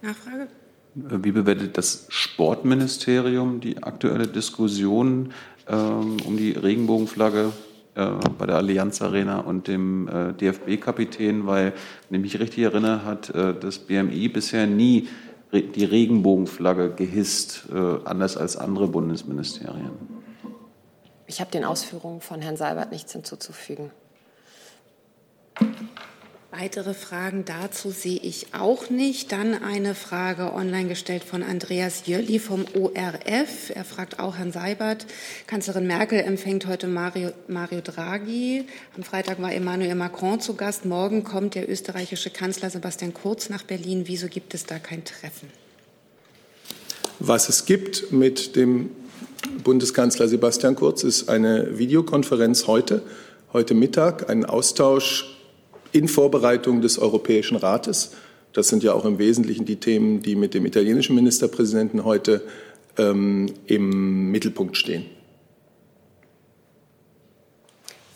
Nachfrage? Äh, wie bewertet das Sportministerium die aktuelle Diskussion ähm, um die Regenbogenflagge äh, bei der Allianz Arena und dem äh, DFB-Kapitän? Weil, wenn ich mich richtig erinnere, hat äh, das BMI bisher nie re die Regenbogenflagge gehisst, äh, anders als andere Bundesministerien. Ich habe den Ausführungen von Herrn Seibert nichts hinzuzufügen. Weitere Fragen dazu sehe ich auch nicht. Dann eine Frage online gestellt von Andreas Jölli vom ORF. Er fragt auch Herrn Seibert. Kanzlerin Merkel empfängt heute Mario, Mario Draghi. Am Freitag war Emmanuel Macron zu Gast. Morgen kommt der österreichische Kanzler Sebastian Kurz nach Berlin. Wieso gibt es da kein Treffen? Was es gibt mit dem Bundeskanzler Sebastian Kurz ist eine Videokonferenz heute, heute Mittag, ein Austausch in Vorbereitung des Europäischen Rates. Das sind ja auch im Wesentlichen die Themen, die mit dem italienischen Ministerpräsidenten heute ähm, im Mittelpunkt stehen.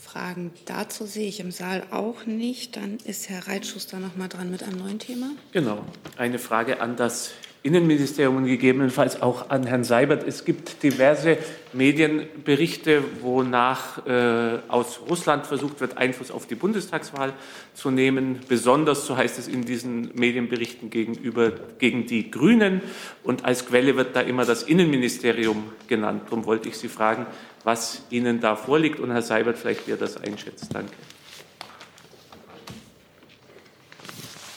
Fragen dazu sehe ich im Saal auch nicht. Dann ist Herr Reitschuster noch mal dran mit einem neuen Thema. Genau. Eine Frage an das Innenministerium und gegebenenfalls auch an Herrn Seibert. Es gibt diverse Medienberichte, wonach äh, aus Russland versucht wird, Einfluss auf die Bundestagswahl zu nehmen. Besonders, so heißt es in diesen Medienberichten, gegenüber gegen die Grünen. Und als Quelle wird da immer das Innenministerium genannt. Darum wollte ich Sie fragen, was Ihnen da vorliegt und Herr Seibert vielleicht, wie er das einschätzt. Danke.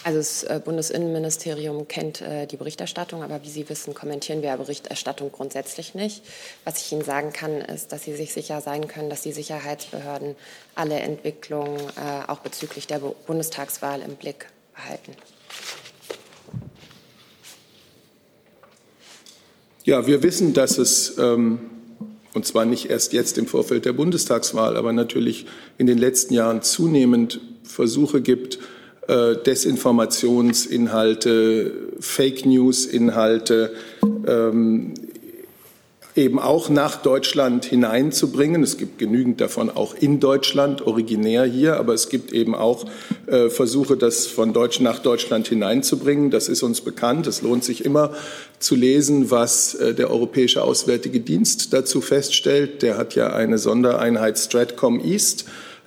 Also das äh, Bundesinnenministerium kennt äh, die Berichterstattung, aber wie Sie wissen, kommentieren wir Berichterstattung grundsätzlich nicht. Was ich Ihnen sagen kann, ist, dass Sie sich sicher sein können, dass die Sicherheitsbehörden alle Entwicklungen äh, auch bezüglich der Bundestagswahl im Blick behalten. Ja, wir wissen, dass es, ähm, und zwar nicht erst jetzt im Vorfeld der Bundestagswahl, aber natürlich in den letzten Jahren zunehmend Versuche gibt, äh, Desinformationsinhalte, Fake News-Inhalte ähm, eben auch nach Deutschland hineinzubringen. Es gibt genügend davon auch in Deutschland, originär hier, aber es gibt eben auch äh, Versuche, das von Deutsch nach Deutschland hineinzubringen. Das ist uns bekannt. Es lohnt sich immer zu lesen, was äh, der Europäische Auswärtige Dienst dazu feststellt. Der hat ja eine Sondereinheit Stratcom East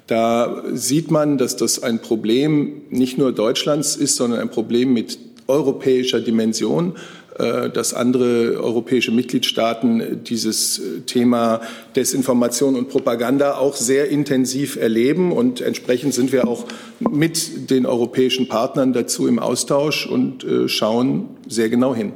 da sieht man, dass das ein Problem nicht nur Deutschlands ist, sondern ein Problem mit europäischer Dimension äh, dass andere europäische Mitgliedstaaten dieses Thema Desinformation und Propaganda auch sehr intensiv erleben. Und entsprechend sind wir auch mit den europäischen Partnern dazu im Austausch und äh, schauen sehr genau hin.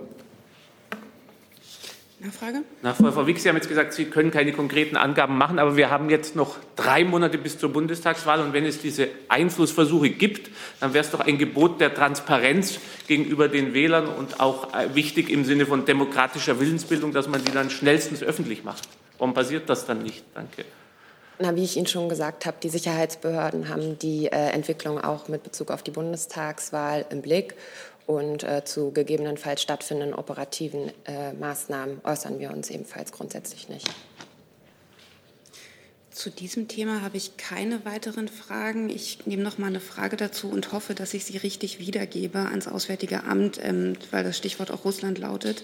Nachfrage? Nachfrage. Frau Wix, Sie haben jetzt gesagt, Sie können keine konkreten Angaben machen, aber wir haben jetzt noch drei Monate bis zur Bundestagswahl und wenn es diese Einflussversuche gibt, dann wäre es doch ein Gebot der Transparenz gegenüber den Wählern und auch äh, wichtig im Sinne von demokratischer Willensbildung, dass man die dann schnellstens öffentlich macht. Warum passiert das dann nicht? Danke. Na, wie ich Ihnen schon gesagt habe, die Sicherheitsbehörden haben die äh, Entwicklung auch mit Bezug auf die Bundestagswahl im Blick und äh, zu gegebenenfalls stattfindenden operativen äh, Maßnahmen äußern wir uns ebenfalls grundsätzlich nicht. Zu diesem Thema habe ich keine weiteren Fragen. Ich nehme noch mal eine Frage dazu und hoffe, dass ich sie richtig wiedergebe ans Auswärtige Amt, ähm, weil das Stichwort auch Russland lautet.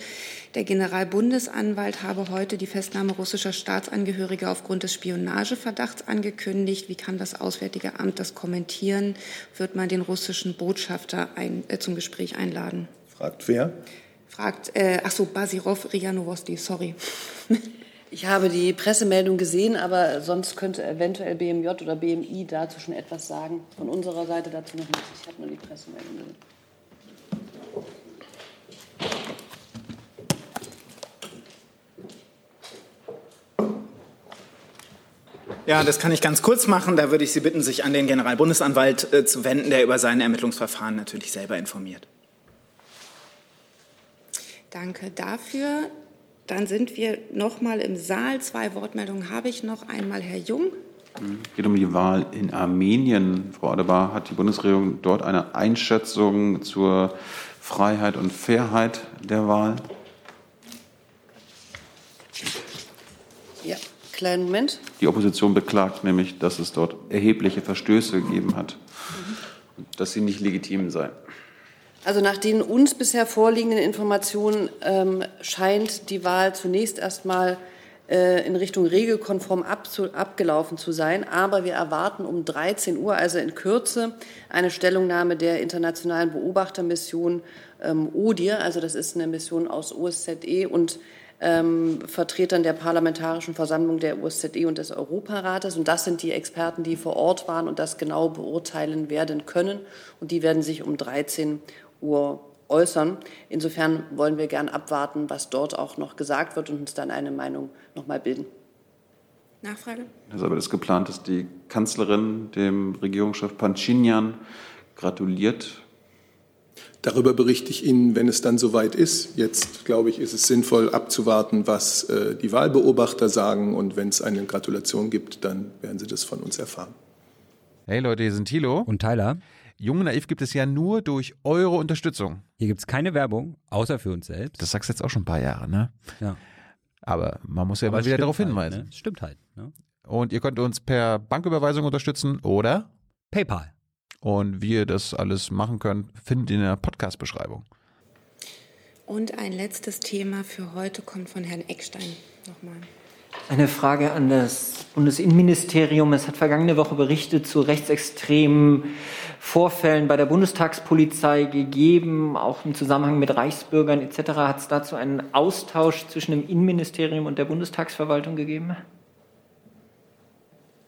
Der Generalbundesanwalt habe heute die Festnahme russischer Staatsangehöriger aufgrund des Spionageverdachts angekündigt. Wie kann das Auswärtige Amt das kommentieren? Wird man den russischen Botschafter ein, äh, zum Gespräch einladen? Fragt wer? Fragt, äh, ach so, Basirov Rianovosti, sorry. Ich habe die Pressemeldung gesehen, aber sonst könnte eventuell BMJ oder BMI dazu schon etwas sagen. Von unserer Seite dazu noch nichts. Ich habe nur die Pressemeldung gesehen. Ja, das kann ich ganz kurz machen. Da würde ich Sie bitten, sich an den Generalbundesanwalt äh, zu wenden, der über seine Ermittlungsverfahren natürlich selber informiert. Danke dafür. Dann sind wir noch mal im Saal. Zwei Wortmeldungen habe ich noch. Einmal Herr Jung. Es geht um die Wahl in Armenien. Frau Adebar, hat die Bundesregierung dort eine Einschätzung zur Freiheit und Fairheit der Wahl? Ja, kleinen Moment. Die Opposition beklagt nämlich, dass es dort erhebliche Verstöße gegeben hat und dass sie nicht legitim seien. Also nach den uns bisher vorliegenden Informationen ähm, scheint die Wahl zunächst erstmal äh, in Richtung regelkonform abzu, abgelaufen zu sein. Aber wir erwarten um 13 Uhr, also in Kürze, eine Stellungnahme der internationalen Beobachtermission ähm, ODIR. Also das ist eine Mission aus OSZE und ähm, Vertretern der Parlamentarischen Versammlung der OSZE und des Europarates. Und das sind die Experten, die vor Ort waren und das genau beurteilen werden können. Und die werden sich um 13 Uhr äußern. Insofern wollen wir gern abwarten, was dort auch noch gesagt wird und uns dann eine Meinung noch mal bilden. Nachfrage? Also aber ist geplant, dass die Kanzlerin dem Regierungschef Pancinian gratuliert. Darüber berichte ich Ihnen, wenn es dann soweit ist. Jetzt, glaube ich, ist es sinnvoll abzuwarten, was äh, die Wahlbeobachter sagen. Und wenn es eine Gratulation gibt, dann werden Sie das von uns erfahren. Hey Leute, hier sind Thilo. Und Tyler. Jung und Naiv gibt es ja nur durch eure Unterstützung. Hier gibt es keine Werbung, außer für uns selbst. Das sagst du jetzt auch schon ein paar Jahre, ne? Ja. Aber man muss ja Aber immer wieder darauf halt, hinweisen. Ne? Stimmt halt. Ne? Und ihr könnt uns per Banküberweisung unterstützen oder PayPal. Und wie ihr das alles machen könnt, findet ihr in der Podcast-Beschreibung. Und ein letztes Thema für heute kommt von Herrn Eckstein nochmal. Eine Frage an das Bundesinnenministerium. Es hat vergangene Woche Berichte zu rechtsextremen Vorfällen bei der Bundestagspolizei gegeben, auch im Zusammenhang mit Reichsbürgern etc. Hat es dazu einen Austausch zwischen dem Innenministerium und der Bundestagsverwaltung gegeben?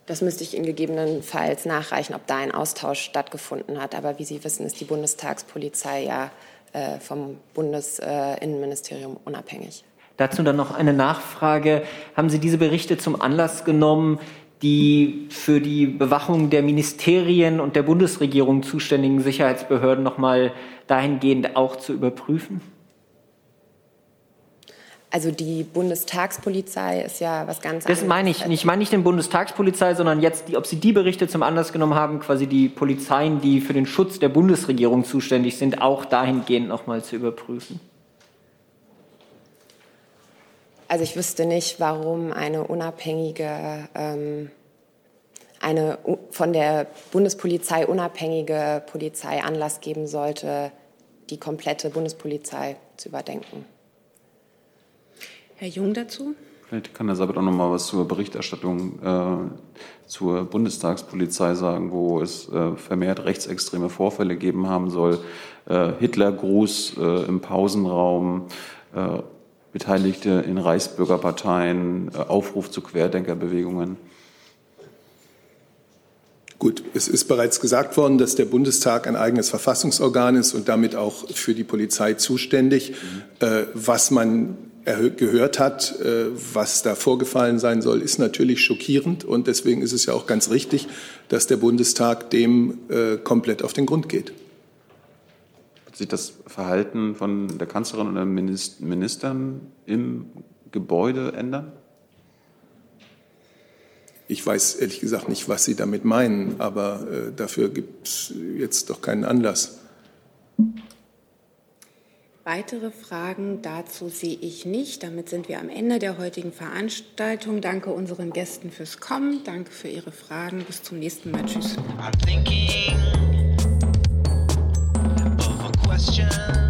Das müsste ich Ihnen gegebenenfalls nachreichen, ob da ein Austausch stattgefunden hat. Aber wie Sie wissen, ist die Bundestagspolizei ja äh, vom Bundesinnenministerium unabhängig. Dazu dann noch eine Nachfrage. Haben Sie diese Berichte zum Anlass genommen, die für die Bewachung der Ministerien und der Bundesregierung zuständigen Sicherheitsbehörden noch mal dahingehend auch zu überprüfen? Also die Bundestagspolizei ist ja was ganz anderes. Das meine ich nicht. Ich meine nicht den Bundestagspolizei, sondern jetzt, die, ob Sie die Berichte zum Anlass genommen haben, quasi die Polizeien, die für den Schutz der Bundesregierung zuständig sind, auch dahingehend noch mal zu überprüfen. Also ich wüsste nicht, warum eine unabhängige, ähm, eine von der Bundespolizei unabhängige Polizei Anlass geben sollte, die komplette Bundespolizei zu überdenken. Herr Jung dazu? Vielleicht kann Herr Sabat auch noch mal was zur Berichterstattung äh, zur Bundestagspolizei sagen, wo es äh, vermehrt rechtsextreme Vorfälle geben haben soll. Äh, Hitlergruß äh, im Pausenraum, äh, Beteiligte in Reichsbürgerparteien, äh, Aufruf zu Querdenkerbewegungen. Gut, es ist bereits gesagt worden, dass der Bundestag ein eigenes Verfassungsorgan ist und damit auch für die Polizei zuständig. Mhm. Äh, was man gehört hat, äh, was da vorgefallen sein soll, ist natürlich schockierend. Und deswegen ist es ja auch ganz richtig, dass der Bundestag dem äh, komplett auf den Grund geht sich das Verhalten von der Kanzlerin und den Ministern im Gebäude ändern? Ich weiß ehrlich gesagt nicht, was Sie damit meinen, aber äh, dafür gibt es jetzt doch keinen Anlass. Weitere Fragen dazu sehe ich nicht. Damit sind wir am Ende der heutigen Veranstaltung. Danke unseren Gästen fürs Kommen. Danke für Ihre Fragen. Bis zum nächsten Mal. Tschüss. questions.